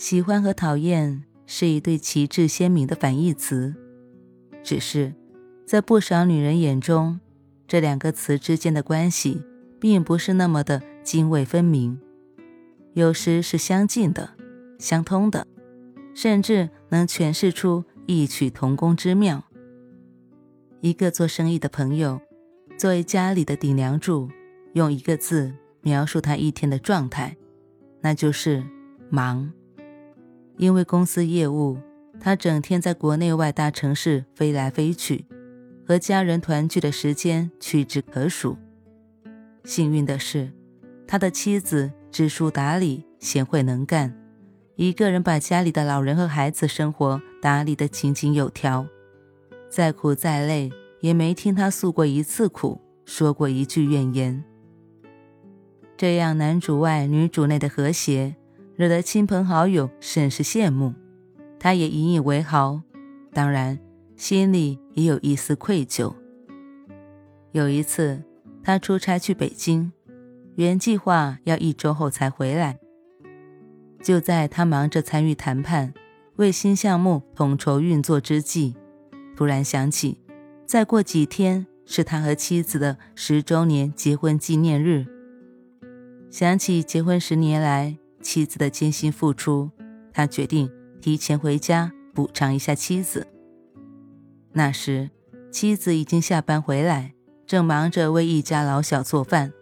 喜欢和讨厌是一对旗帜鲜明的反义词，只是在不少女人眼中，这两个词之间的关系并不是那么的泾渭分明，有时是相近的、相通的，甚至能诠释出异曲同工之妙。一个做生意的朋友，作为家里的顶梁柱，用一个字描述他一天的状态，那就是忙。因为公司业务，他整天在国内外大城市飞来飞去，和家人团聚的时间屈指可数。幸运的是，他的妻子知书达理、贤惠能干，一个人把家里的老人和孩子生活打理得井井有条。再苦再累，也没听他诉过一次苦，说过一句怨言。这样男主外女主内的和谐。惹得亲朋好友甚是羡慕，他也引以为豪，当然心里也有一丝愧疚。有一次，他出差去北京，原计划要一周后才回来。就在他忙着参与谈判、为新项目统筹运作之际，突然想起，再过几天是他和妻子的十周年结婚纪念日。想起结婚十年来，妻子的艰辛付出，他决定提前回家补偿一下妻子。那时，妻子已经下班回来，正忙着为一家老小做饭。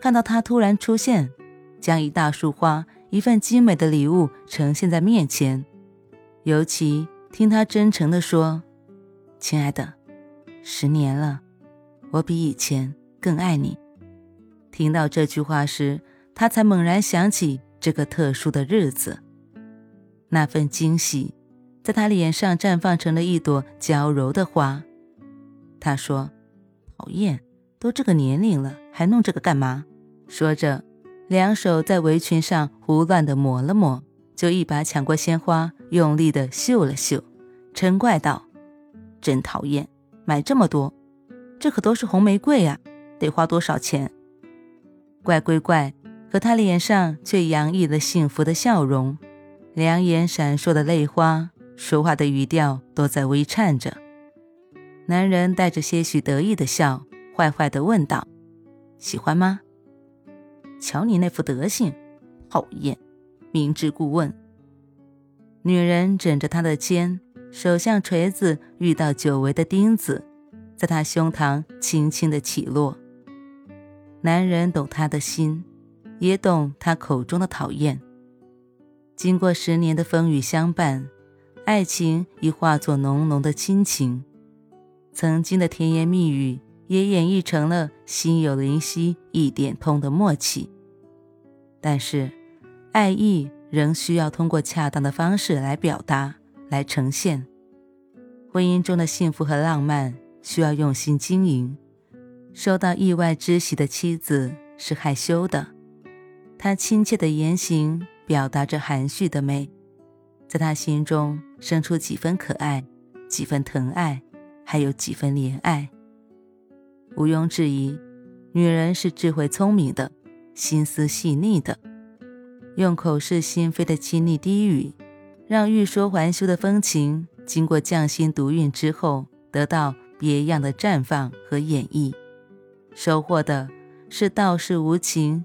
看到他突然出现，将一大束花、一份精美的礼物呈现在面前，尤其听他真诚地说：“亲爱的，十年了，我比以前更爱你。”听到这句话时，他才猛然想起。这个特殊的日子，那份惊喜，在他脸上绽放成了一朵娇柔的花。他说：“讨厌，都这个年龄了，还弄这个干嘛？”说着，两手在围裙上胡乱地抹了抹，就一把抢过鲜花，用力地嗅了嗅，嗔怪道：“真讨厌，买这么多，这可都是红玫瑰啊，得花多少钱？”怪归怪。可他脸上却洋溢了幸福的笑容，两眼闪烁的泪花，说话的语调都在微颤着。男人带着些许得意的笑，坏坏地问道：“喜欢吗？瞧你那副德行，讨厌！明知故问。”女人枕着他的肩，手像锤子遇到久违的钉子，在他胸膛轻轻地起落。男人懂他的心。也懂他口中的讨厌。经过十年的风雨相伴，爱情已化作浓浓的亲情。曾经的甜言蜜语也演绎成了心有灵犀一点通的默契。但是，爱意仍需要通过恰当的方式来表达、来呈现。婚姻中的幸福和浪漫需要用心经营。收到意外之喜的妻子是害羞的。他亲切的言行表达着含蓄的美，在他心中生出几分可爱，几分疼爱，还有几分怜爱。毋庸置疑，女人是智慧聪明的，心思细腻的，用口是心非的亲昵低语，让欲说还休的风情，经过匠心独运之后，得到别样的绽放和演绎，收获的是道是无情。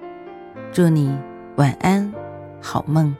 祝你晚安，好梦。